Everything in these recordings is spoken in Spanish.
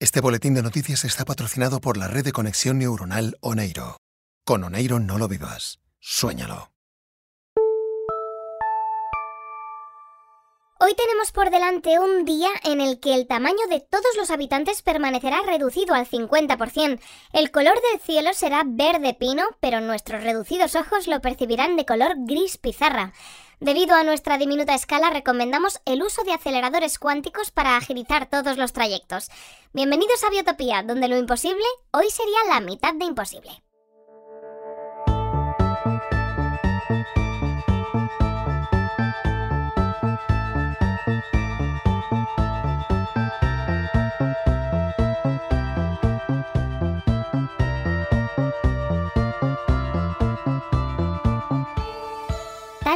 Este boletín de noticias está patrocinado por la red de conexión neuronal Oneiro. Con Oneiro no lo vivas, suéñalo. Hoy tenemos por delante un día en el que el tamaño de todos los habitantes permanecerá reducido al 50%. El color del cielo será verde pino, pero nuestros reducidos ojos lo percibirán de color gris pizarra. Debido a nuestra diminuta escala, recomendamos el uso de aceleradores cuánticos para agilizar todos los trayectos. Bienvenidos a Biotopía, donde lo imposible hoy sería la mitad de imposible.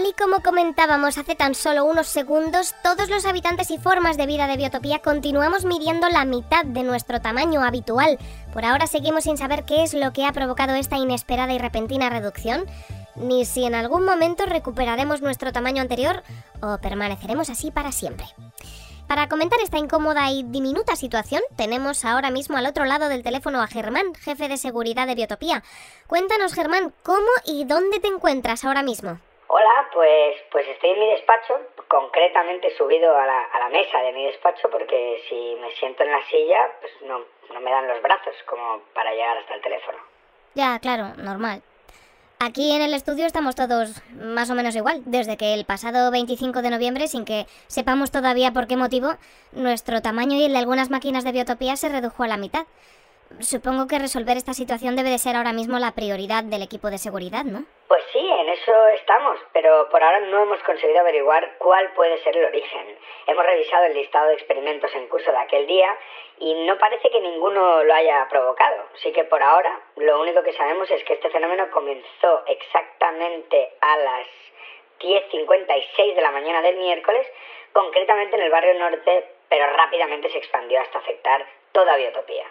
Y como comentábamos hace tan solo unos segundos, todos los habitantes y formas de vida de Biotopía continuamos midiendo la mitad de nuestro tamaño habitual. Por ahora seguimos sin saber qué es lo que ha provocado esta inesperada y repentina reducción, ni si en algún momento recuperaremos nuestro tamaño anterior o permaneceremos así para siempre. Para comentar esta incómoda y diminuta situación, tenemos ahora mismo al otro lado del teléfono a Germán, jefe de seguridad de Biotopía. Cuéntanos, Germán, ¿cómo y dónde te encuentras ahora mismo? Hola, pues, pues estoy en mi despacho, concretamente subido a la, a la mesa de mi despacho porque si me siento en la silla, pues no, no me dan los brazos como para llegar hasta el teléfono. Ya, claro, normal. Aquí en el estudio estamos todos más o menos igual, desde que el pasado 25 de noviembre, sin que sepamos todavía por qué motivo, nuestro tamaño y el de algunas máquinas de biotopía se redujo a la mitad. Supongo que resolver esta situación debe de ser ahora mismo la prioridad del equipo de seguridad, ¿no? Pues sí, en eso estamos, pero por ahora no hemos conseguido averiguar cuál puede ser el origen. Hemos revisado el listado de experimentos en curso de aquel día y no parece que ninguno lo haya provocado. Así que por ahora lo único que sabemos es que este fenómeno comenzó exactamente a las 10.56 de la mañana del miércoles, concretamente en el barrio norte, pero rápidamente se expandió hasta afectar toda Biotopía.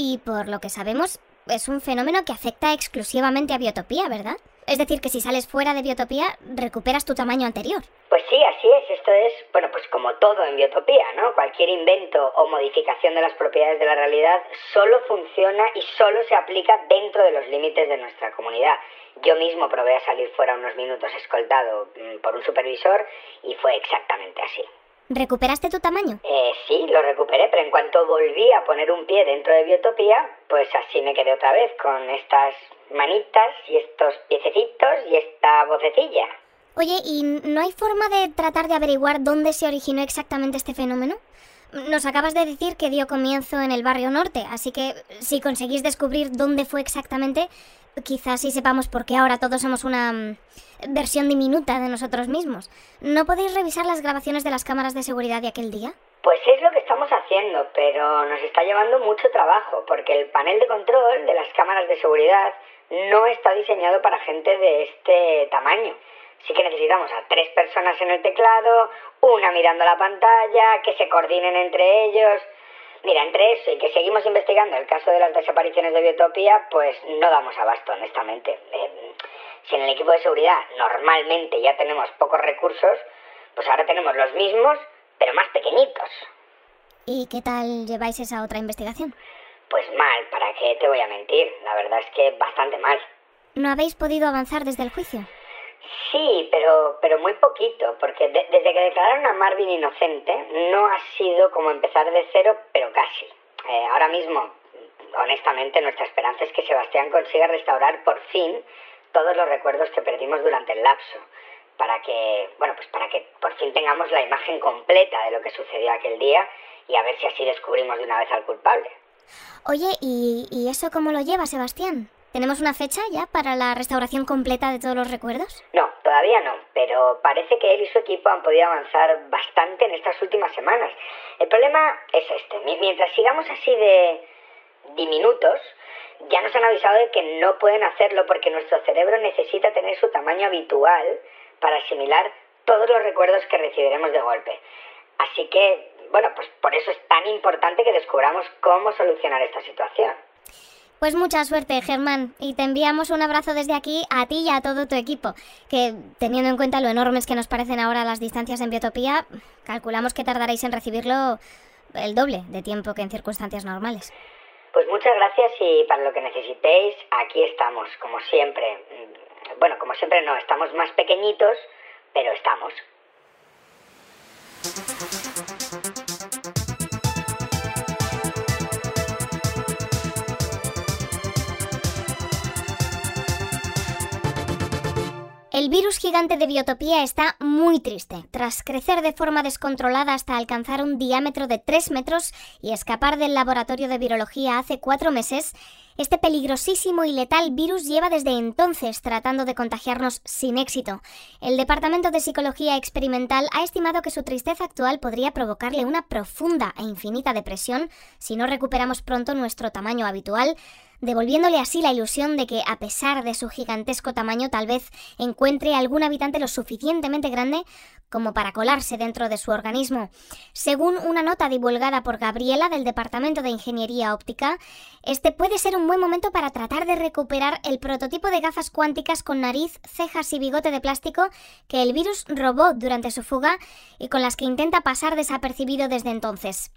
Y por lo que sabemos, es un fenómeno que afecta exclusivamente a Biotopía, ¿verdad? Es decir, que si sales fuera de Biotopía, recuperas tu tamaño anterior. Pues sí, así es. Esto es, bueno, pues como todo en Biotopía, ¿no? Cualquier invento o modificación de las propiedades de la realidad solo funciona y solo se aplica dentro de los límites de nuestra comunidad. Yo mismo probé a salir fuera unos minutos escoltado mm, por un supervisor y fue exactamente así. ¿Recuperaste tu tamaño? Eh, sí, lo recuperé, pero en cuanto volví a poner un pie dentro de Biotopía, pues así me quedé otra vez, con estas manitas y estos piececitos y esta vocecilla. Oye, ¿y no hay forma de tratar de averiguar dónde se originó exactamente este fenómeno? Nos acabas de decir que dio comienzo en el barrio norte, así que si conseguís descubrir dónde fue exactamente, quizás sí sepamos por qué ahora todos somos una mm, versión diminuta de nosotros mismos. ¿No podéis revisar las grabaciones de las cámaras de seguridad de aquel día? Pues es lo que estamos haciendo, pero nos está llevando mucho trabajo, porque el panel de control de las cámaras de seguridad no está diseñado para gente de este tamaño. Sí que necesitamos a tres personas en el teclado, una mirando la pantalla, que se coordinen entre ellos. Mira, entre eso y que seguimos investigando el caso de las desapariciones de Biotopía, pues no damos abasto, honestamente. Eh, si en el equipo de seguridad normalmente ya tenemos pocos recursos, pues ahora tenemos los mismos, pero más pequeñitos. ¿Y qué tal lleváis esa otra investigación? Pues mal, ¿para qué te voy a mentir? La verdad es que bastante mal. ¿No habéis podido avanzar desde el juicio? Sí, pero, pero muy poquito, porque de- desde que declararon a Marvin inocente no ha sido como empezar de cero, pero casi. Eh, ahora mismo, honestamente, nuestra esperanza es que Sebastián consiga restaurar por fin todos los recuerdos que perdimos durante el lapso, para que, bueno, pues para que por fin tengamos la imagen completa de lo que sucedió aquel día y a ver si así descubrimos de una vez al culpable. Oye, ¿y, y eso cómo lo lleva Sebastián? ¿Tenemos una fecha ya para la restauración completa de todos los recuerdos? No, todavía no, pero parece que él y su equipo han podido avanzar bastante en estas últimas semanas. El problema es este, mi- mientras sigamos así de diminutos, ya nos han avisado de que no pueden hacerlo porque nuestro cerebro necesita tener su tamaño habitual para asimilar todos los recuerdos que recibiremos de golpe. Así que, bueno, pues por eso es tan importante que descubramos cómo solucionar esta situación. Pues mucha suerte, Germán, y te enviamos un abrazo desde aquí a ti y a todo tu equipo, que teniendo en cuenta lo enormes que nos parecen ahora las distancias en Biotopía, calculamos que tardaréis en recibirlo el doble de tiempo que en circunstancias normales. Pues muchas gracias y para lo que necesitéis, aquí estamos, como siempre. Bueno, como siempre no, estamos más pequeñitos, pero estamos. El virus gigante de biotopía está muy triste. Tras crecer de forma descontrolada hasta alcanzar un diámetro de 3 metros y escapar del laboratorio de virología hace cuatro meses, este peligrosísimo y letal virus lleva desde entonces tratando de contagiarnos sin éxito. El Departamento de Psicología Experimental ha estimado que su tristeza actual podría provocarle una profunda e infinita depresión si no recuperamos pronto nuestro tamaño habitual, devolviéndole así la ilusión de que, a pesar de su gigantesco tamaño, tal vez encuentre algún habitante lo suficientemente grande como para colarse dentro de su organismo. Según una nota divulgada por Gabriela del Departamento de Ingeniería Óptica, este puede ser un buen momento para tratar de recuperar el prototipo de gafas cuánticas con nariz, cejas y bigote de plástico que el virus robó durante su fuga y con las que intenta pasar desapercibido desde entonces.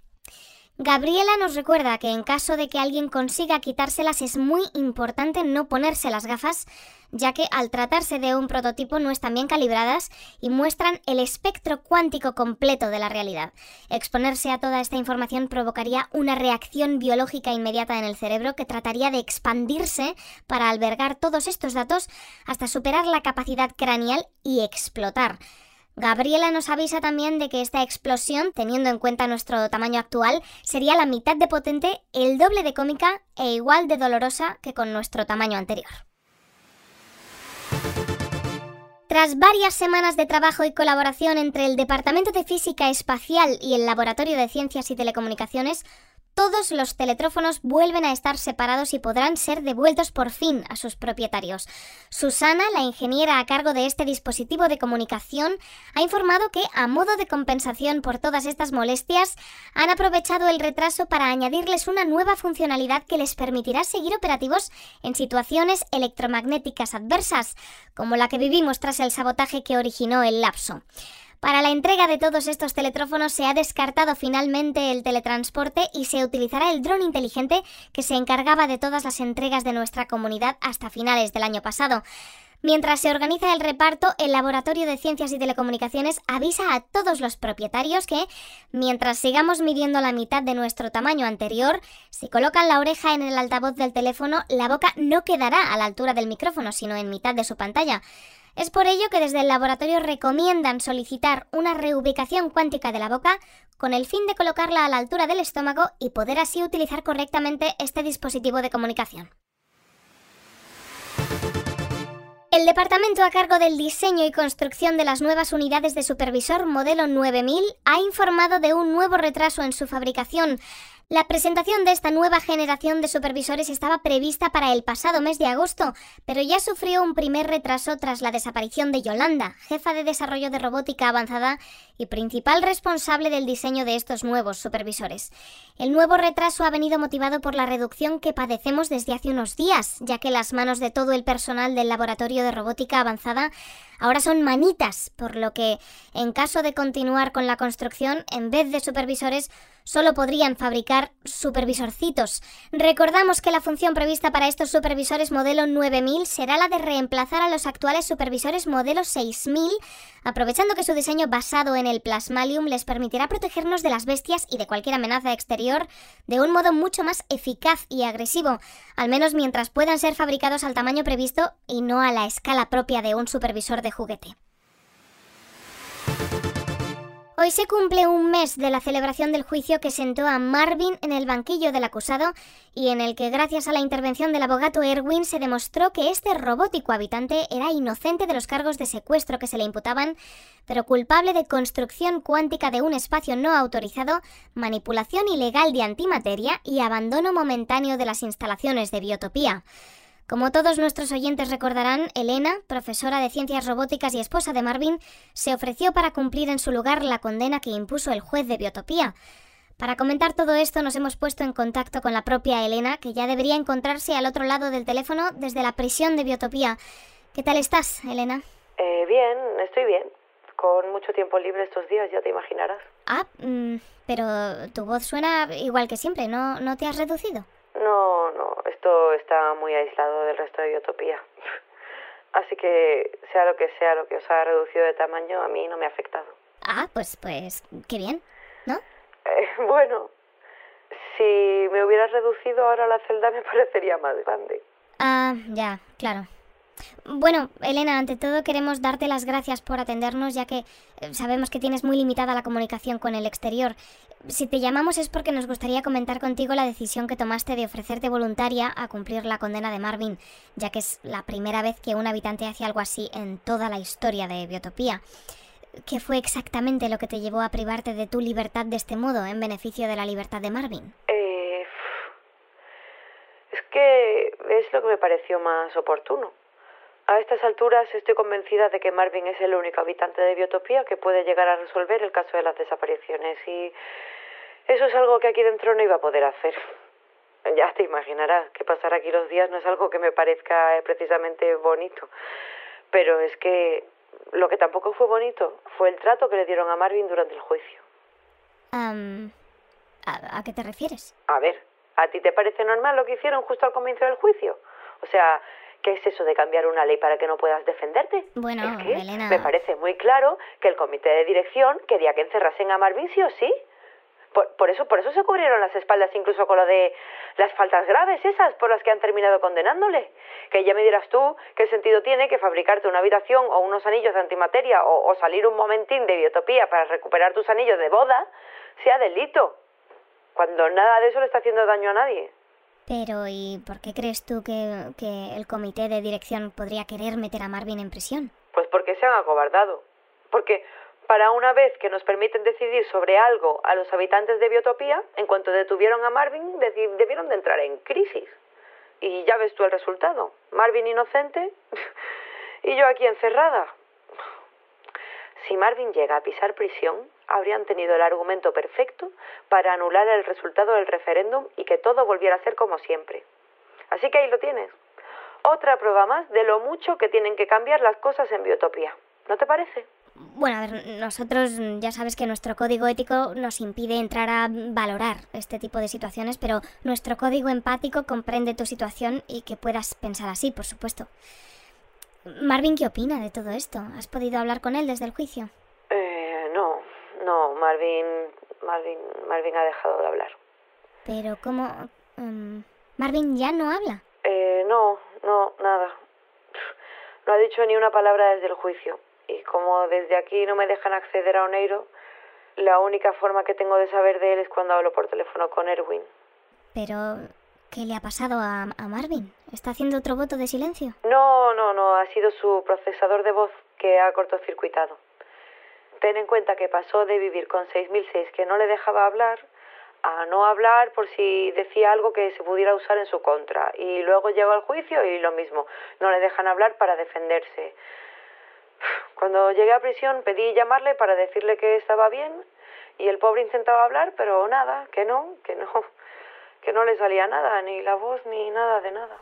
Gabriela nos recuerda que en caso de que alguien consiga quitárselas es muy importante no ponerse las gafas, ya que al tratarse de un prototipo no están bien calibradas y muestran el espectro cuántico completo de la realidad. Exponerse a toda esta información provocaría una reacción biológica inmediata en el cerebro que trataría de expandirse para albergar todos estos datos hasta superar la capacidad craneal y explotar. Gabriela nos avisa también de que esta explosión, teniendo en cuenta nuestro tamaño actual, sería la mitad de potente, el doble de cómica e igual de dolorosa que con nuestro tamaño anterior. Tras varias semanas de trabajo y colaboración entre el Departamento de Física Espacial y el Laboratorio de Ciencias y Telecomunicaciones, todos los teletrófonos vuelven a estar separados y podrán ser devueltos por fin a sus propietarios. Susana, la ingeniera a cargo de este dispositivo de comunicación, ha informado que, a modo de compensación por todas estas molestias, han aprovechado el retraso para añadirles una nueva funcionalidad que les permitirá seguir operativos en situaciones electromagnéticas adversas, como la que vivimos tras el sabotaje que originó el lapso. Para la entrega de todos estos teletrófonos se ha descartado finalmente el teletransporte y se utilizará el dron inteligente que se encargaba de todas las entregas de nuestra comunidad hasta finales del año pasado. Mientras se organiza el reparto, el Laboratorio de Ciencias y Telecomunicaciones avisa a todos los propietarios que, mientras sigamos midiendo la mitad de nuestro tamaño anterior, si colocan la oreja en el altavoz del teléfono, la boca no quedará a la altura del micrófono, sino en mitad de su pantalla. Es por ello que desde el laboratorio recomiendan solicitar una reubicación cuántica de la boca con el fin de colocarla a la altura del estómago y poder así utilizar correctamente este dispositivo de comunicación. El departamento a cargo del diseño y construcción de las nuevas unidades de supervisor modelo 9000 ha informado de un nuevo retraso en su fabricación, la presentación de esta nueva generación de supervisores estaba prevista para el pasado mes de agosto, pero ya sufrió un primer retraso tras la desaparición de Yolanda, jefa de desarrollo de robótica avanzada y principal responsable del diseño de estos nuevos supervisores. El nuevo retraso ha venido motivado por la reducción que padecemos desde hace unos días, ya que las manos de todo el personal del laboratorio de robótica avanzada ahora son manitas, por lo que, en caso de continuar con la construcción, en vez de supervisores, solo podrían fabricar supervisorcitos. Recordamos que la función prevista para estos supervisores modelo 9000 será la de reemplazar a los actuales supervisores modelo 6000, aprovechando que su diseño basado en el plasmalium les permitirá protegernos de las bestias y de cualquier amenaza exterior de un modo mucho más eficaz y agresivo, al menos mientras puedan ser fabricados al tamaño previsto y no a la escala propia de un supervisor de juguete. Hoy se cumple un mes de la celebración del juicio que sentó a Marvin en el banquillo del acusado y en el que gracias a la intervención del abogado Erwin se demostró que este robótico habitante era inocente de los cargos de secuestro que se le imputaban, pero culpable de construcción cuántica de un espacio no autorizado, manipulación ilegal de antimateria y abandono momentáneo de las instalaciones de biotopía. Como todos nuestros oyentes recordarán, Elena, profesora de ciencias robóticas y esposa de Marvin, se ofreció para cumplir en su lugar la condena que impuso el juez de Biotopía. Para comentar todo esto nos hemos puesto en contacto con la propia Elena, que ya debería encontrarse al otro lado del teléfono desde la prisión de Biotopía. ¿Qué tal estás, Elena? Eh, bien, estoy bien. Con mucho tiempo libre estos días, ya te imaginarás. Ah, mm, pero tu voz suena igual que siempre, ¿no, ¿no te has reducido? No, no, esto está muy aislado del resto de Biotopía. Así que sea lo que sea lo que os ha reducido de tamaño, a mí no me ha afectado. Ah, pues, pues, qué bien, ¿no? Eh, bueno, si me hubieras reducido ahora la celda me parecería más grande. Ah, ya, claro. Bueno, Elena, ante todo queremos darte las gracias por atendernos, ya que eh, sabemos que tienes muy limitada la comunicación con el exterior. Si te llamamos es porque nos gustaría comentar contigo la decisión que tomaste de ofrecerte voluntaria a cumplir la condena de Marvin, ya que es la primera vez que un habitante hace algo así en toda la historia de Biotopía. ¿Qué fue exactamente lo que te llevó a privarte de tu libertad de este modo en beneficio de la libertad de Marvin? Eh, es que es lo que me pareció más oportuno. A estas alturas estoy convencida de que Marvin es el único habitante de Biotopía que puede llegar a resolver el caso de las desapariciones y eso es algo que aquí dentro no iba a poder hacer. Ya te imaginarás que pasar aquí los días no es algo que me parezca eh, precisamente bonito, pero es que lo que tampoco fue bonito fue el trato que le dieron a Marvin durante el juicio. ¿a, ¿A qué te refieres? A ver, ¿a ti te parece normal lo que hicieron justo al comienzo del juicio? O sea, ¿Qué es eso de cambiar una ley para que no puedas defenderte? Bueno, es que Elena. me parece muy claro que el comité de dirección quería que encerrasen a Marvin sí o sí. Por, por, eso, por eso se cubrieron las espaldas incluso con lo de las faltas graves esas por las que han terminado condenándole. Que ya me dirás tú qué sentido tiene que fabricarte una habitación o unos anillos de antimateria o, o salir un momentín de biotopía para recuperar tus anillos de boda sea delito. Cuando nada de eso le está haciendo daño a nadie. Pero, ¿y por qué crees tú que, que, el comité de dirección podría querer meter a Marvin en prisión? Pues porque se han acobardado. Porque para una vez que nos permiten decidir sobre algo a los habitantes de Biotopía, en cuanto detuvieron a Marvin, debieron de entrar en crisis. Y ya ves tú el resultado. Marvin inocente y yo aquí encerrada. Si Marvin llega a pisar prisión, habrían tenido el argumento perfecto para anular el resultado del referéndum y que todo volviera a ser como siempre. Así que ahí lo tienes. Otra prueba más de lo mucho que tienen que cambiar las cosas en Biotopía. ¿No te parece? Bueno, a ver, nosotros ya sabes que nuestro código ético nos impide entrar a valorar este tipo de situaciones, pero nuestro código empático comprende tu situación y que puedas pensar así, por supuesto. Marvin, ¿qué opina de todo esto? ¿Has podido hablar con él desde el juicio? Marvin, Marvin, Marvin ha dejado de hablar. Pero ¿cómo? Um, ¿Marvin ya no habla? Eh, no, no, nada. No ha dicho ni una palabra desde el juicio. Y como desde aquí no me dejan acceder a Oneiro, la única forma que tengo de saber de él es cuando hablo por teléfono con Erwin. Pero, ¿qué le ha pasado a, a Marvin? ¿Está haciendo otro voto de silencio? No, no, no, ha sido su procesador de voz que ha cortocircuitado. Ten en cuenta que pasó de vivir con 6006 que no le dejaba hablar a no hablar por si decía algo que se pudiera usar en su contra. Y luego llegó al juicio y lo mismo, no le dejan hablar para defenderse. Cuando llegué a prisión pedí llamarle para decirle que estaba bien y el pobre intentaba hablar, pero nada, que no, que no, que no le salía nada, ni la voz ni nada de nada.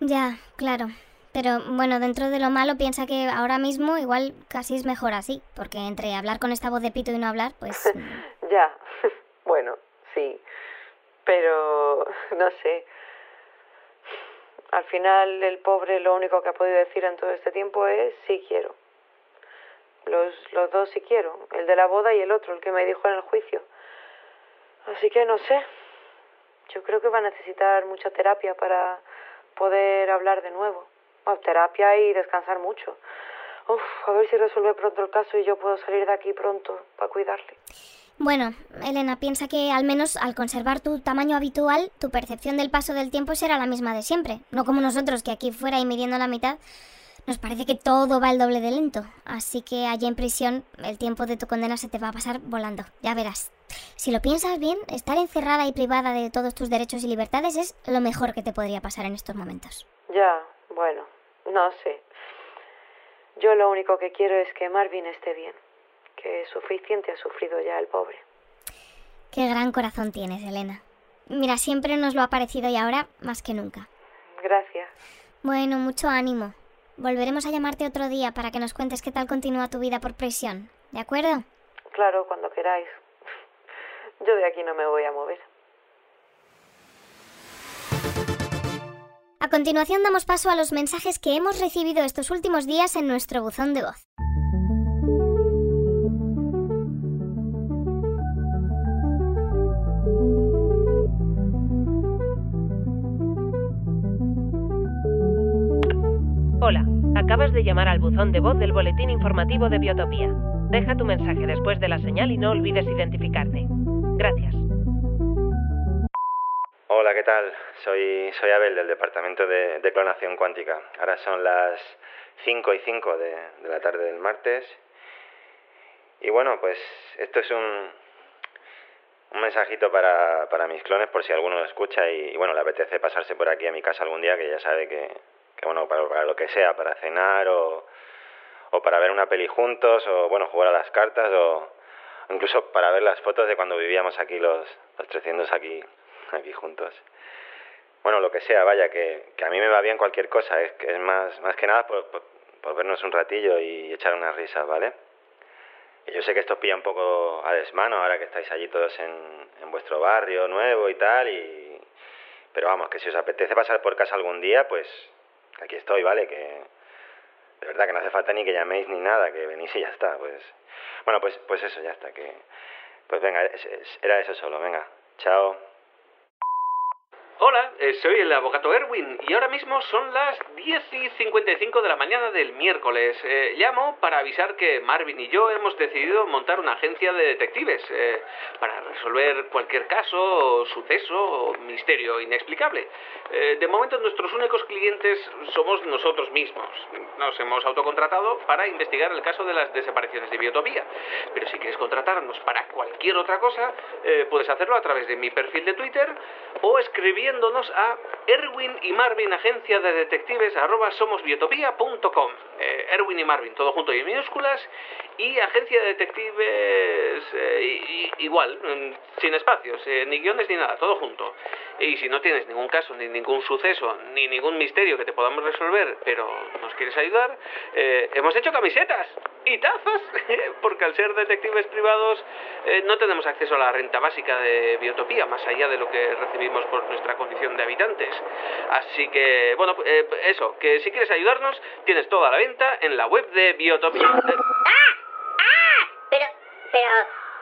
Ya, claro. Pero bueno, dentro de lo malo piensa que ahora mismo igual casi es mejor así, porque entre hablar con esta voz de pito y no hablar, pues... ya, bueno, sí, pero no sé. Al final el pobre lo único que ha podido decir en todo este tiempo es sí quiero. Los, los dos sí quiero, el de la boda y el otro, el que me dijo en el juicio. Así que no sé, yo creo que va a necesitar mucha terapia para poder hablar de nuevo. Bueno, terapia y descansar mucho. Uf, a ver si resuelve pronto el caso y yo puedo salir de aquí pronto para cuidarle. Bueno, Elena, piensa que al menos al conservar tu tamaño habitual, tu percepción del paso del tiempo será la misma de siempre. No como nosotros, que aquí fuera y midiendo la mitad, nos parece que todo va el doble de lento. Así que allí en prisión, el tiempo de tu condena se te va a pasar volando. Ya verás. Si lo piensas bien, estar encerrada y privada de todos tus derechos y libertades es lo mejor que te podría pasar en estos momentos. Ya, bueno, no sé. Yo lo único que quiero es que Marvin esté bien, que suficiente ha sufrido ya el pobre. Qué gran corazón tienes, Elena. Mira, siempre nos lo ha parecido y ahora más que nunca. Gracias. Bueno, mucho ánimo. Volveremos a llamarte otro día para que nos cuentes qué tal continúa tu vida por prisión. ¿De acuerdo? Claro, cuando queráis. Yo de aquí no me voy a mover. A continuación damos paso a los mensajes que hemos recibido estos últimos días en nuestro buzón de voz. Hola, acabas de llamar al buzón de voz del boletín informativo de Biotopía. Deja tu mensaje después de la señal y no olvides identificarte. Gracias. Hola, ¿qué tal? Soy, soy Abel del Departamento de, Clonación Cuántica. Ahora son las 5 y 5 de, de la tarde del martes. Y bueno, pues esto es un, un mensajito para, para mis clones por si alguno lo escucha y, bueno, le apetece pasarse por aquí a mi casa algún día, que ya sabe que, que bueno, para, para lo que sea, para cenar o, o para ver una peli juntos o bueno, jugar a las cartas o incluso para ver las fotos de cuando vivíamos aquí los, los 300 aquí, aquí juntos. Bueno, lo que sea, vaya, que, que a mí me va bien cualquier cosa, es, es más, más que nada por, por, vernos un ratillo y echar unas risas, ¿vale? Y yo sé que esto os pilla un poco a desmano ahora que estáis allí todos en, en vuestro barrio nuevo y tal, y... pero vamos, que si os apetece pasar por casa algún día, pues aquí estoy, ¿vale? Que de verdad que no hace falta ni que llaméis ni nada, que venís y ya está, pues... Bueno, pues, pues eso, ya está, que... Pues venga, era eso solo, venga, chao. Hola, eh, soy el abogado Erwin y ahora mismo son las 10 y 55 de la mañana del miércoles. Eh, llamo para avisar que Marvin y yo hemos decidido montar una agencia de detectives eh, para resolver cualquier caso, o suceso o misterio inexplicable. Eh, de momento nuestros únicos clientes somos nosotros mismos. Nos hemos autocontratado para investigar el caso de las desapariciones de Biotopía. Pero si quieres contratarnos para cualquier otra cosa, eh, puedes hacerlo a través de mi perfil de Twitter o escribiéndonos a Erwin y Marvin Agencia de Detectives arroba somosbiotopía.com. Eh, Erwin y Marvin, todo junto y minúsculas. Y Agencia de Detectives eh, igual, sin espacios, eh, ni guiones ni nada, todo junto. Y si no tienes ningún caso, ni ningún suceso, ni ningún misterio que te podamos resolver, pero nos quieres ayudar, hemos hecho camisetas y tazas, porque al ser detectives privados no tenemos acceso a la renta básica de Biotopía, más allá de lo que recibimos por nuestra condición de habitantes. Así que, bueno, eso, que si quieres ayudarnos, tienes toda la venta en la web de Biotopía. Eh, Pero, pero,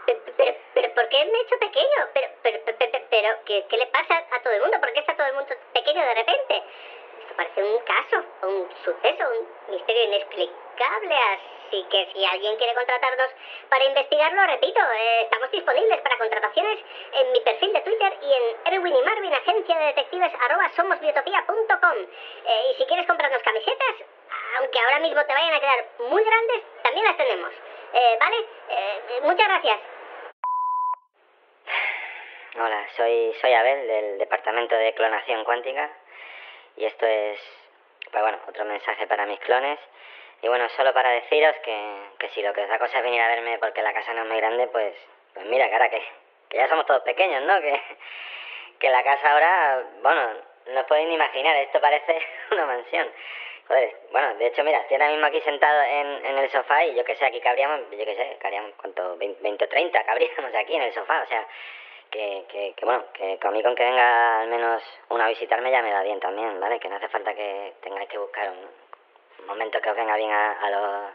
pero, pero, pero, ¿por qué me he hecho pequeño? Pero, pero, pero, pero, ¿qué, ¿qué le pasa a todo el mundo? ¿Por qué está todo el mundo pequeño de repente? Esto parece un caso, un suceso, un misterio inexplicable, así que si alguien quiere contratarnos para investigarlo, repito, eh, estamos disponibles para contrataciones en mi perfil de Twitter y en Erwin y Marvin, agencia de detectives, arroba somosbiotopía.com. Eh, y si quieres comprarnos camisetas, aunque ahora mismo te vayan a quedar muy grandes, también las tenemos. Eh, ¿Vale? Eh, muchas gracias. Hola, soy, soy Abel del Departamento de Clonación Cuántica y esto es, pues bueno, otro mensaje para mis clones. Y bueno, solo para deciros que, que si lo que os da cosa es venir a verme porque la casa no es muy grande, pues, pues mira, cara, que, que ya somos todos pequeños, ¿no? Que, que la casa ahora, bueno, no os podéis ni imaginar, esto parece una mansión. Joder, bueno, de hecho, mira, estoy ahora mismo aquí sentado en, en el sofá y yo que sé, aquí cabríamos, yo que sé, cabríamos, ¿cuánto? 20, 20 o 30 cabríamos aquí en el sofá, o sea, que, que, que bueno, que mí con que venga al menos una a visitarme ya me va bien también, ¿vale? Que no hace falta que tengáis que buscar un, un momento que os venga bien a, a los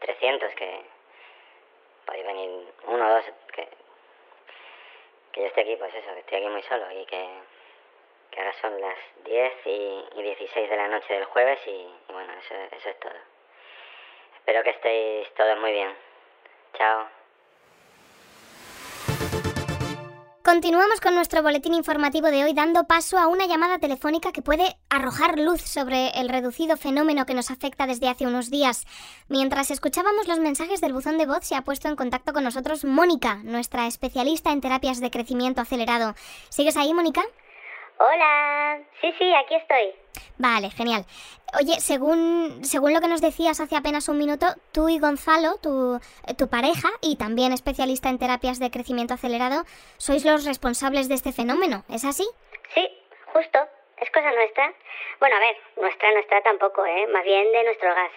300, que podéis venir uno o dos, que, que yo esté aquí, pues eso, que estoy aquí muy solo y que, que ahora son las 10 y, y 16 de la noche del jueves y, y bueno, eso, eso es todo. Espero que estéis todos muy bien. Chao. Continuamos con nuestro boletín informativo de hoy dando paso a una llamada telefónica que puede arrojar luz sobre el reducido fenómeno que nos afecta desde hace unos días. Mientras escuchábamos los mensajes del buzón de voz se ha puesto en contacto con nosotros Mónica, nuestra especialista en terapias de crecimiento acelerado. ¿Sigues ahí, Mónica? Hola. Sí, sí, aquí estoy. Vale, genial. Oye, según, según lo que nos decías hace apenas un minuto, tú y Gonzalo, tu, tu pareja y también especialista en terapias de crecimiento acelerado, sois los responsables de este fenómeno, ¿es así? Sí, justo. Es cosa nuestra. Bueno, a ver, nuestra, nuestra tampoco, ¿eh? Más bien de nuestro gas.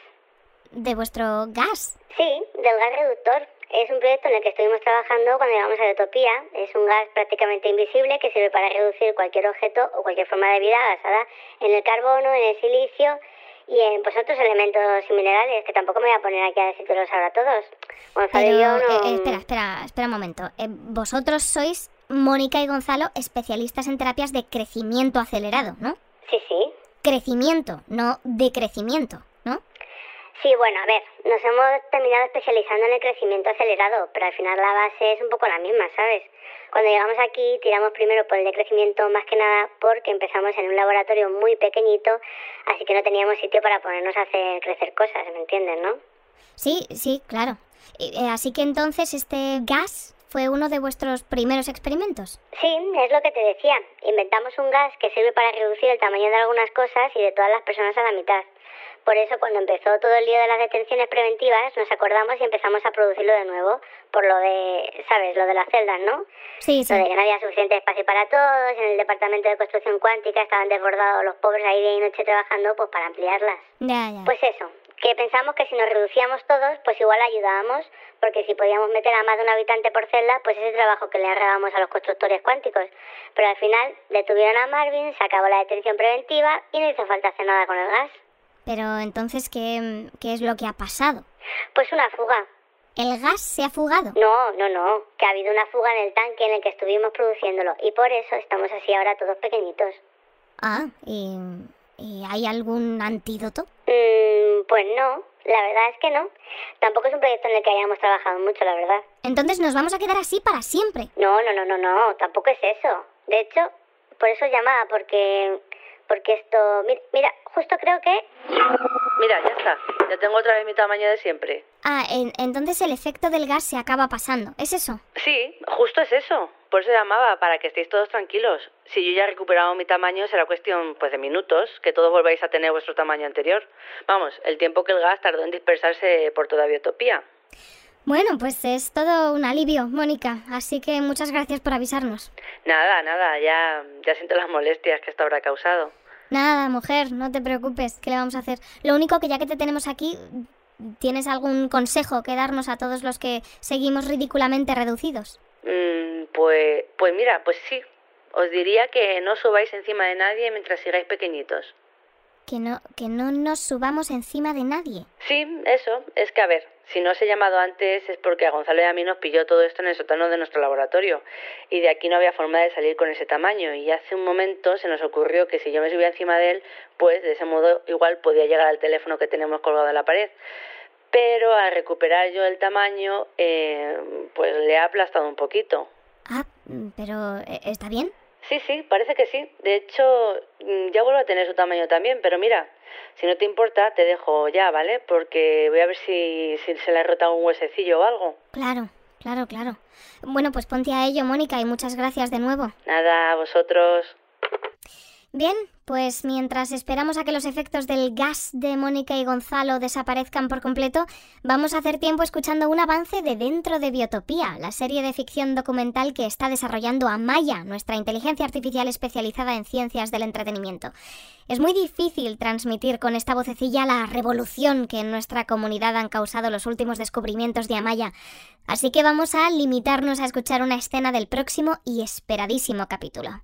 ¿De vuestro gas? Sí, del gas reductor. Es un proyecto en el que estuvimos trabajando cuando llegamos a Utopía. Es un gas prácticamente invisible que sirve para reducir cualquier objeto o cualquier forma de vida basada en el carbono, en el silicio y en pues otros elementos y minerales que tampoco me voy a poner aquí a decírtelos ahora todos. Gonzalo Pero, y yo no... eh, espera, espera, espera un momento. Eh, vosotros sois, Mónica y Gonzalo, especialistas en terapias de crecimiento acelerado, ¿no? Sí, sí. Crecimiento, no decrecimiento. Sí, bueno, a ver, nos hemos terminado especializando en el crecimiento acelerado, pero al final la base es un poco la misma, ¿sabes? Cuando llegamos aquí tiramos primero por el de crecimiento más que nada porque empezamos en un laboratorio muy pequeñito, así que no teníamos sitio para ponernos a hacer crecer cosas, ¿me entiendes, no? Sí, sí, claro. Eh, eh, así que entonces este gas fue uno de vuestros primeros experimentos. Sí, es lo que te decía. Inventamos un gas que sirve para reducir el tamaño de algunas cosas y de todas las personas a la mitad. Por eso cuando empezó todo el lío de las detenciones preventivas nos acordamos y empezamos a producirlo de nuevo, por lo de, ¿sabes? Lo de las celdas, ¿no? Sí, sí. Lo de que no había suficiente espacio para todos, en el departamento de construcción cuántica estaban desbordados los pobres ahí día y noche trabajando pues para ampliarlas. Ya, ya. Pues eso, que pensamos que si nos reducíamos todos, pues igual ayudábamos, porque si podíamos meter a más de un habitante por celda, pues ese trabajo que le arregamos a los constructores cuánticos. Pero al final detuvieron a Marvin, se acabó la detención preventiva y no hizo falta hacer nada con el gas. Pero entonces, ¿qué, ¿qué es lo que ha pasado? Pues una fuga. ¿El gas se ha fugado? No, no, no, que ha habido una fuga en el tanque en el que estuvimos produciéndolo y por eso estamos así ahora todos pequeñitos. Ah, ¿y, y hay algún antídoto? Mm, pues no, la verdad es que no. Tampoco es un proyecto en el que hayamos trabajado mucho, la verdad. Entonces nos vamos a quedar así para siempre. No, no, no, no, no, tampoco es eso. De hecho, por eso llamaba, porque porque esto, mira, mira, justo creo que Mira, ya está. Ya tengo otra vez mi tamaño de siempre. Ah, en- entonces el efecto del gas se acaba pasando. ¿Es eso? Sí, justo es eso. Por eso llamaba, para que estéis todos tranquilos. Si yo ya he recuperado mi tamaño, será cuestión pues de minutos, que todos volváis a tener vuestro tamaño anterior. Vamos, el tiempo que el gas tardó en dispersarse por toda Biotopía. Bueno, pues es todo un alivio, Mónica. Así que muchas gracias por avisarnos. Nada, nada, ya, ya siento las molestias que esto habrá causado. Nada, mujer, no te preocupes. ¿Qué le vamos a hacer? Lo único que ya que te tenemos aquí, ¿tienes algún consejo que darnos a todos los que seguimos ridículamente reducidos? Mm, pues, pues mira, pues sí. Os diría que no subáis encima de nadie mientras sigáis pequeñitos. Que no, que no nos subamos encima de nadie. Sí, eso. Es que, a ver, si no os he llamado antes es porque a Gonzalo y a mí nos pilló todo esto en el sótano de nuestro laboratorio. Y de aquí no había forma de salir con ese tamaño. Y hace un momento se nos ocurrió que si yo me subía encima de él, pues de ese modo igual podía llegar al teléfono que tenemos colgado en la pared. Pero al recuperar yo el tamaño, eh, pues le ha aplastado un poquito. Ah, pero eh, ¿está bien? Sí, sí, parece que sí. De hecho, mm, ya vuelvo a tener su tamaño también, pero mira, si no te importa, te dejo ya, ¿vale? Porque voy a ver si, si se le ha rotado un huesecillo o algo. Claro, claro, claro. Bueno, pues ponte a ello, Mónica, y muchas gracias de nuevo. Nada, a vosotros. Bien, pues mientras esperamos a que los efectos del gas de Mónica y Gonzalo desaparezcan por completo, vamos a hacer tiempo escuchando un avance de Dentro de Biotopía, la serie de ficción documental que está desarrollando Amaya, nuestra inteligencia artificial especializada en ciencias del entretenimiento. Es muy difícil transmitir con esta vocecilla la revolución que en nuestra comunidad han causado los últimos descubrimientos de Amaya, así que vamos a limitarnos a escuchar una escena del próximo y esperadísimo capítulo.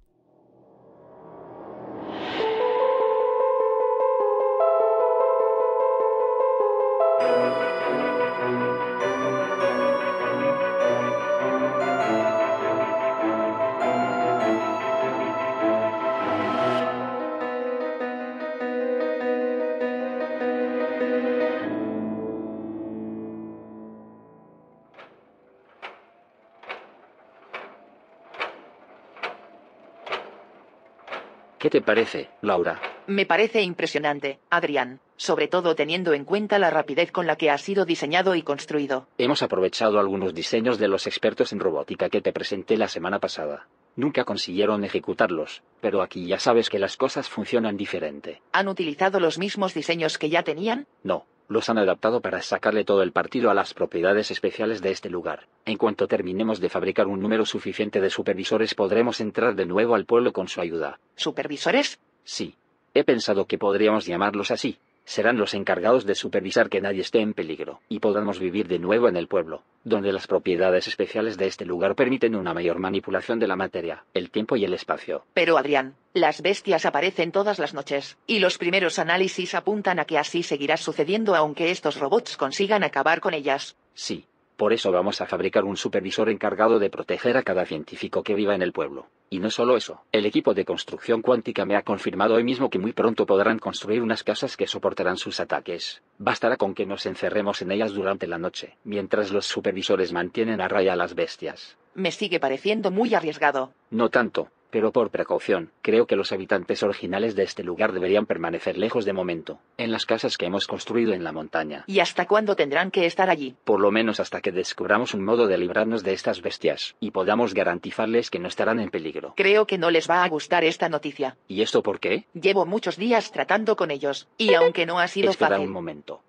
Te parece, Laura? Me parece impresionante, Adrián, sobre todo teniendo en cuenta la rapidez con la que ha sido diseñado y construido. Hemos aprovechado algunos diseños de los expertos en robótica que te presenté la semana pasada. Nunca consiguieron ejecutarlos, pero aquí ya sabes que las cosas funcionan diferente. ¿Han utilizado los mismos diseños que ya tenían? No, los han adaptado para sacarle todo el partido a las propiedades especiales de este lugar. En cuanto terminemos de fabricar un número suficiente de supervisores podremos entrar de nuevo al pueblo con su ayuda. ¿Supervisores? Sí. He pensado que podríamos llamarlos así. Serán los encargados de supervisar que nadie esté en peligro, y podamos vivir de nuevo en el pueblo, donde las propiedades especiales de este lugar permiten una mayor manipulación de la materia, el tiempo y el espacio. Pero Adrián, las bestias aparecen todas las noches, y los primeros análisis apuntan a que así seguirá sucediendo aunque estos robots consigan acabar con ellas. Sí, por eso vamos a fabricar un supervisor encargado de proteger a cada científico que viva en el pueblo. Y no solo eso, el equipo de construcción cuántica me ha confirmado hoy mismo que muy pronto podrán construir unas casas que soportarán sus ataques. Bastará con que nos encerremos en ellas durante la noche, mientras los supervisores mantienen a raya a las bestias. Me sigue pareciendo muy arriesgado. No tanto, pero por precaución, creo que los habitantes originales de este lugar deberían permanecer lejos de momento, en las casas que hemos construido en la montaña. ¿Y hasta cuándo tendrán que estar allí? Por lo menos hasta que descubramos un modo de librarnos de estas bestias, y podamos garantizarles que no estarán en peligro. Creo que no les va a gustar esta noticia. ¿Y esto por qué? Llevo muchos días tratando con ellos, y aunque no ha sido Espera fácil. un momento.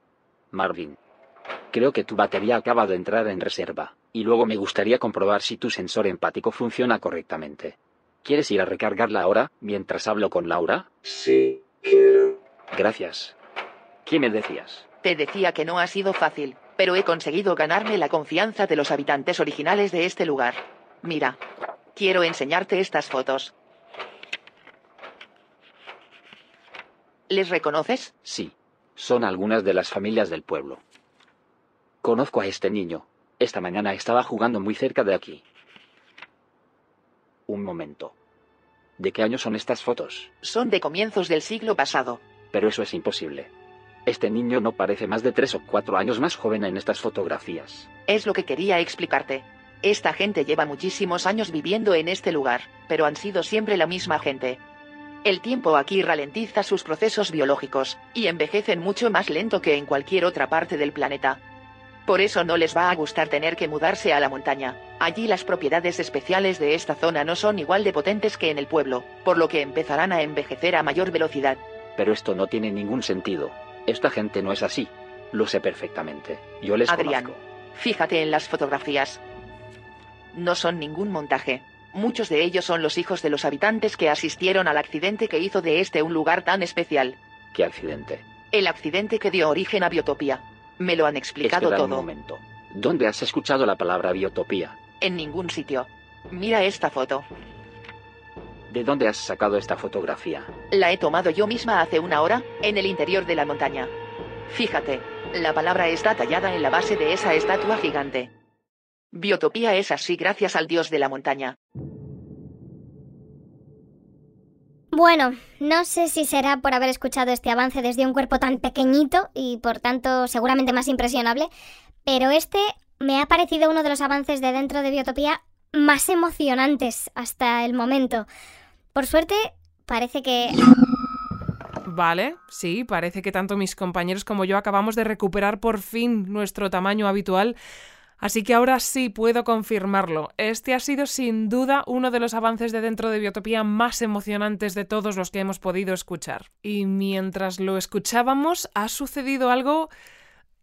Marvin. Creo que tu batería acaba de entrar en reserva, y luego me gustaría comprobar si tu sensor empático funciona correctamente. ¿Quieres ir a recargarla ahora, mientras hablo con Laura? Sí, quiero. Gracias. ¿Qué me decías? Te decía que no ha sido fácil, pero he conseguido ganarme la confianza de los habitantes originales de este lugar. Mira, quiero enseñarte estas fotos. ¿Les reconoces? Sí. Son algunas de las familias del pueblo. Conozco a este niño. Esta mañana estaba jugando muy cerca de aquí. Un momento. ¿De qué año son estas fotos? Son de comienzos del siglo pasado. Pero eso es imposible. Este niño no parece más de tres o cuatro años más joven en estas fotografías. Es lo que quería explicarte. Esta gente lleva muchísimos años viviendo en este lugar, pero han sido siempre la misma gente. El tiempo aquí ralentiza sus procesos biológicos, y envejecen mucho más lento que en cualquier otra parte del planeta. Por eso no les va a gustar tener que mudarse a la montaña. Allí las propiedades especiales de esta zona no son igual de potentes que en el pueblo, por lo que empezarán a envejecer a mayor velocidad. Pero esto no tiene ningún sentido. Esta gente no es así. Lo sé perfectamente. Yo les Adrián, conozco. fíjate en las fotografías. No son ningún montaje. Muchos de ellos son los hijos de los habitantes que asistieron al accidente que hizo de este un lugar tan especial. ¿Qué accidente? El accidente que dio origen a Biotopía. Me lo han explicado Espera un todo. momento. ¿Dónde has escuchado la palabra biotopía? En ningún sitio. Mira esta foto. ¿De dónde has sacado esta fotografía? La he tomado yo misma hace una hora, en el interior de la montaña. Fíjate, la palabra está tallada en la base de esa estatua gigante. Biotopía es así gracias al dios de la montaña. Bueno, no sé si será por haber escuchado este avance desde un cuerpo tan pequeñito y por tanto seguramente más impresionable, pero este me ha parecido uno de los avances de dentro de Biotopía más emocionantes hasta el momento. Por suerte, parece que... Vale, sí, parece que tanto mis compañeros como yo acabamos de recuperar por fin nuestro tamaño habitual. Así que ahora sí puedo confirmarlo. Este ha sido sin duda uno de los avances de dentro de Biotopía más emocionantes de todos los que hemos podido escuchar. Y mientras lo escuchábamos ha sucedido algo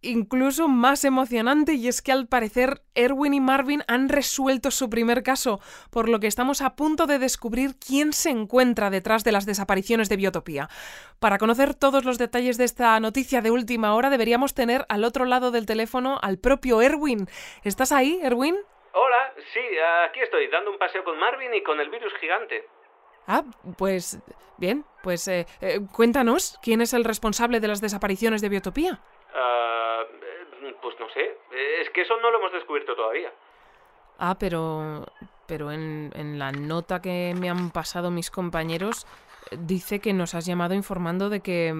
incluso más emocionante y es que al parecer Erwin y Marvin han resuelto su primer caso, por lo que estamos a punto de descubrir quién se encuentra detrás de las desapariciones de Biotopía. Para conocer todos los detalles de esta noticia de última hora deberíamos tener al otro lado del teléfono al propio Erwin. ¿Estás ahí, Erwin? Hola, sí, aquí estoy, dando un paseo con Marvin y con el virus gigante. Ah, pues bien, pues eh, eh, cuéntanos quién es el responsable de las desapariciones de Biotopía. Ah, pues no sé, es que eso no lo hemos descubierto todavía. Ah, pero. Pero en, en la nota que me han pasado mis compañeros, dice que nos has llamado informando de que.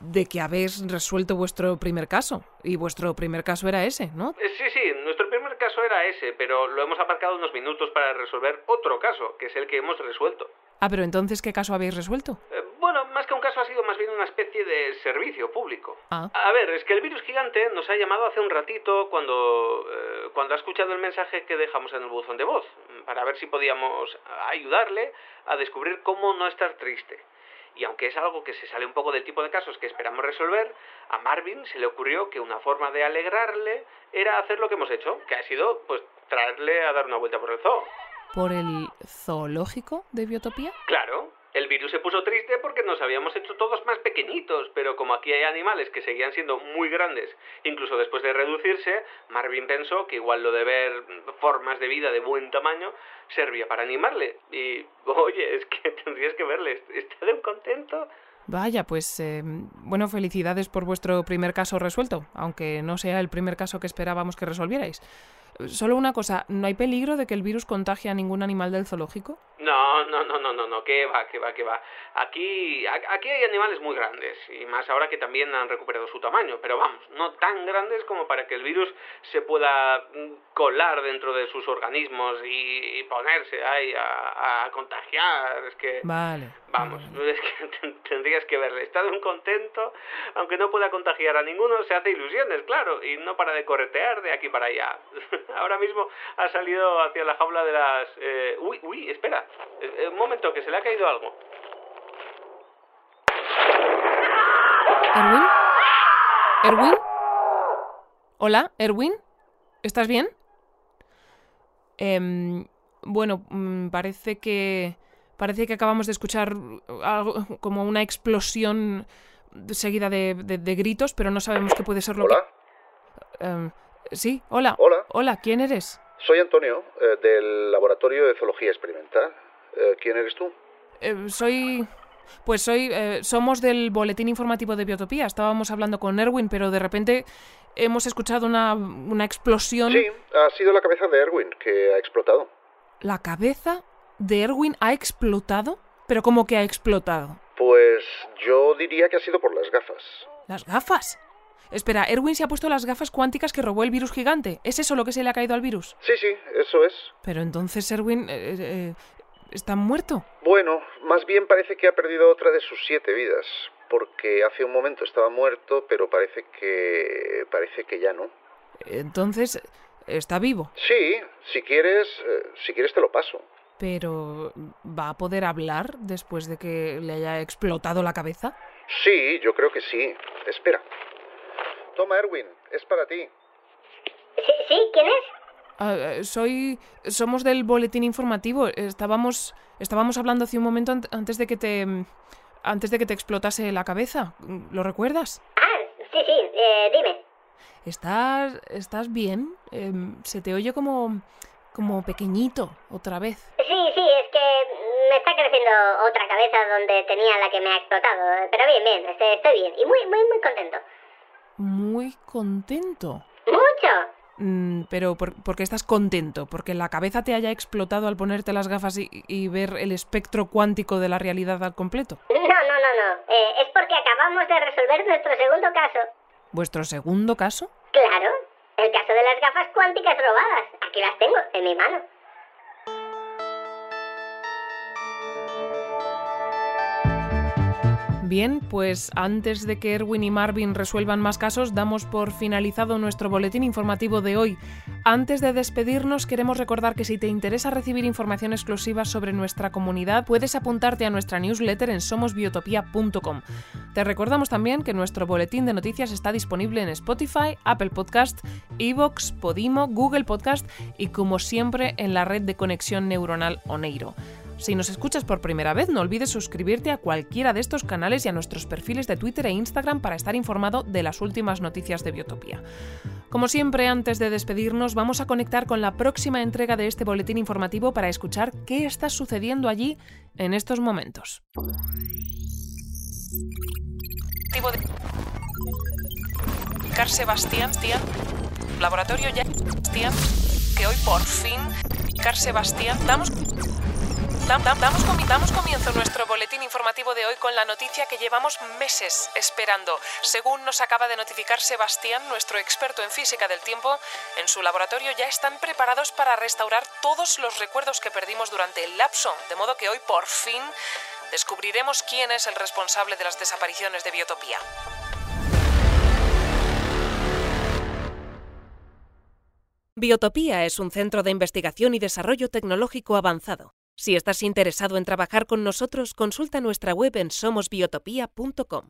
de que habéis resuelto vuestro primer caso. Y vuestro primer caso era ese, ¿no? Eh, Sí, sí, nuestro primer caso era ese, pero lo hemos aparcado unos minutos para resolver otro caso, que es el que hemos resuelto. Ah, pero entonces, ¿qué caso habéis resuelto? Bueno, más que un caso ha sido más bien una especie de servicio público. Ah. A ver, es que el virus gigante nos ha llamado hace un ratito cuando, eh, cuando ha escuchado el mensaje que dejamos en el buzón de voz, para ver si podíamos ayudarle a descubrir cómo no estar triste. Y aunque es algo que se sale un poco del tipo de casos que esperamos resolver, a Marvin se le ocurrió que una forma de alegrarle era hacer lo que hemos hecho, que ha sido pues traerle a dar una vuelta por el zoo. ¿Por el zoológico de Biotopía? Claro, El virus se puso triste porque nos habíamos hecho todos más pequeñitos, pero como aquí hay animales que seguían siendo muy grandes, incluso después de reducirse, Marvin pensó que igual lo de ver formas de vida de buen tamaño servía para animarle. Y, oye, es que tendrías que verle, está de contento. Vaya, pues eh, bueno, felicidades por vuestro primer caso resuelto, aunque no sea el primer caso que esperábamos que resolvierais. Solo una cosa, ¿no hay peligro de que el virus contagie a ningún animal del zoológico? No, no, no, no, no, no, que va, que va, que va. Aquí, aquí hay animales muy grandes, y más ahora que también han recuperado su tamaño, pero vamos, no tan grandes como para que el virus se pueda mm, colar dentro de sus organismos y, ponerse ahí a, contagiar. Es que... Vale. Vamos, es que tendrías que verle. Está de un contento, aunque no pueda contagiar a ninguno, se hace ilusiones, claro, y no para de corretear de aquí para allá. Ahora mismo ha salido hacia la jaula de las... Eh... Uy, uy, espera. Eh, eh, un momento, que se le ha caído algo. ¿Erwin? ¿Erwin? Hola, ¿Erwin? ¿Estás bien? Eh, bueno, mm, parece que... Parece que acabamos de escuchar algo como una explosión seguida de, de, gritos, pero no sabemos qué puede ser lo ¿Hola? que... Eh, sí, hola. Hola. Hola, ¿quién eres? Soy Antonio, eh, del Laboratorio de Zoología Experimental. Eh, ¿Quién eres tú? Eh, soy... Pues soy... somos del Boletín Informativo de Biotopía. Estábamos hablando con Erwin, pero de repente hemos escuchado una, una explosión... Sí, ha sido la cabeza de Erwin que ha explotado. ¿La cabeza de Erwin ha explotado? ¿Pero cómo que ha explotado? Pues yo diría que ha sido por las gafas. ¿Las gafas? Espera, Erwin se ha puesto las gafas cuánticas que robó el virus gigante. ¿Es eso lo que se le ha caído al virus? Sí, sí, eso es. Pero entonces Erwin eh, eh, está muerto. Bueno, más bien parece que ha perdido otra de sus siete vidas, porque hace un momento estaba muerto, pero parece que parece que ya no. Entonces está vivo. Sí, si quieres, eh, si quieres te lo paso. Pero ¿va a poder hablar después de que le haya explotado la cabeza? Sí, yo creo que sí. Espera. Toma, Erwin, es para ti. ¿Sí? sí? ¿Quién es? Ah, eh, soy. Somos del boletín informativo. Estábamos. Estábamos hablando hace un momento antes de que te. Antes de que te explotase la cabeza. ¿Lo recuerdas? Ah, sí, sí, eh, dime. ¿Estás. ¿Estás bien? Em, se te oye como. como pequeñito, otra vez. Sí, sí, es que me está creciendo otra cabeza donde tenía la que me ha explotado. Pero bien, bien, estoy bien. Y muy, muy, muy contento muy contento. ¡Mucho! Mm, pero ¿por, qué estás contento? ¿Porque la cabeza te haya explotado al ponerte las gafas y, ver el espectro cuántico de la realidad al completo? No, no, no, no. Eh, es porque acabamos de resolver nuestro segundo caso. ¿Vuestro segundo caso? Claro. El caso de las gafas cuánticas robadas. Aquí las tengo, en mi mano. Bien, pues antes de que Erwin y Marvin resuelvan más casos, damos por finalizado nuestro boletín informativo de hoy. Antes de despedirnos, queremos recordar que si te interesa recibir información exclusiva sobre nuestra comunidad, puedes apuntarte a nuestra newsletter en somosbiotopía.com. Te recordamos también que nuestro boletín de noticias está disponible en Spotify, Apple Podcast, Evox, Podimo, Google Podcast y como siempre en la red de conexión neuronal Oneiro. Si nos escuchas por primera vez, no olvides suscribirte a cualquiera de estos canales y a nuestros perfiles de Twitter e Instagram para estar informado de las últimas noticias de Biotopía. Como siempre, antes de despedirnos, vamos a conectar con la próxima entrega de este boletín informativo para escuchar qué está sucediendo allí en estos momentos. Car Sebastián, laboratorio ya, que hoy por fin, Car Sebastián, damos comienzo nuestro boletín informativo de hoy con la noticia que llevamos meses esperando. Según nos acaba de notificar Sebastián, nuestro experto en física del tiempo, en su laboratorio ya están preparados para restaurar todos los recuerdos que perdimos durante el lapso, de modo que hoy por fin descubriremos quién es el responsable de las desapariciones de Biotopía. Biotopía es un centro de investigación y desarrollo tecnológico avanzado si estás interesado en trabajar con nosotros, consulta nuestra web en somosbiotopía.com.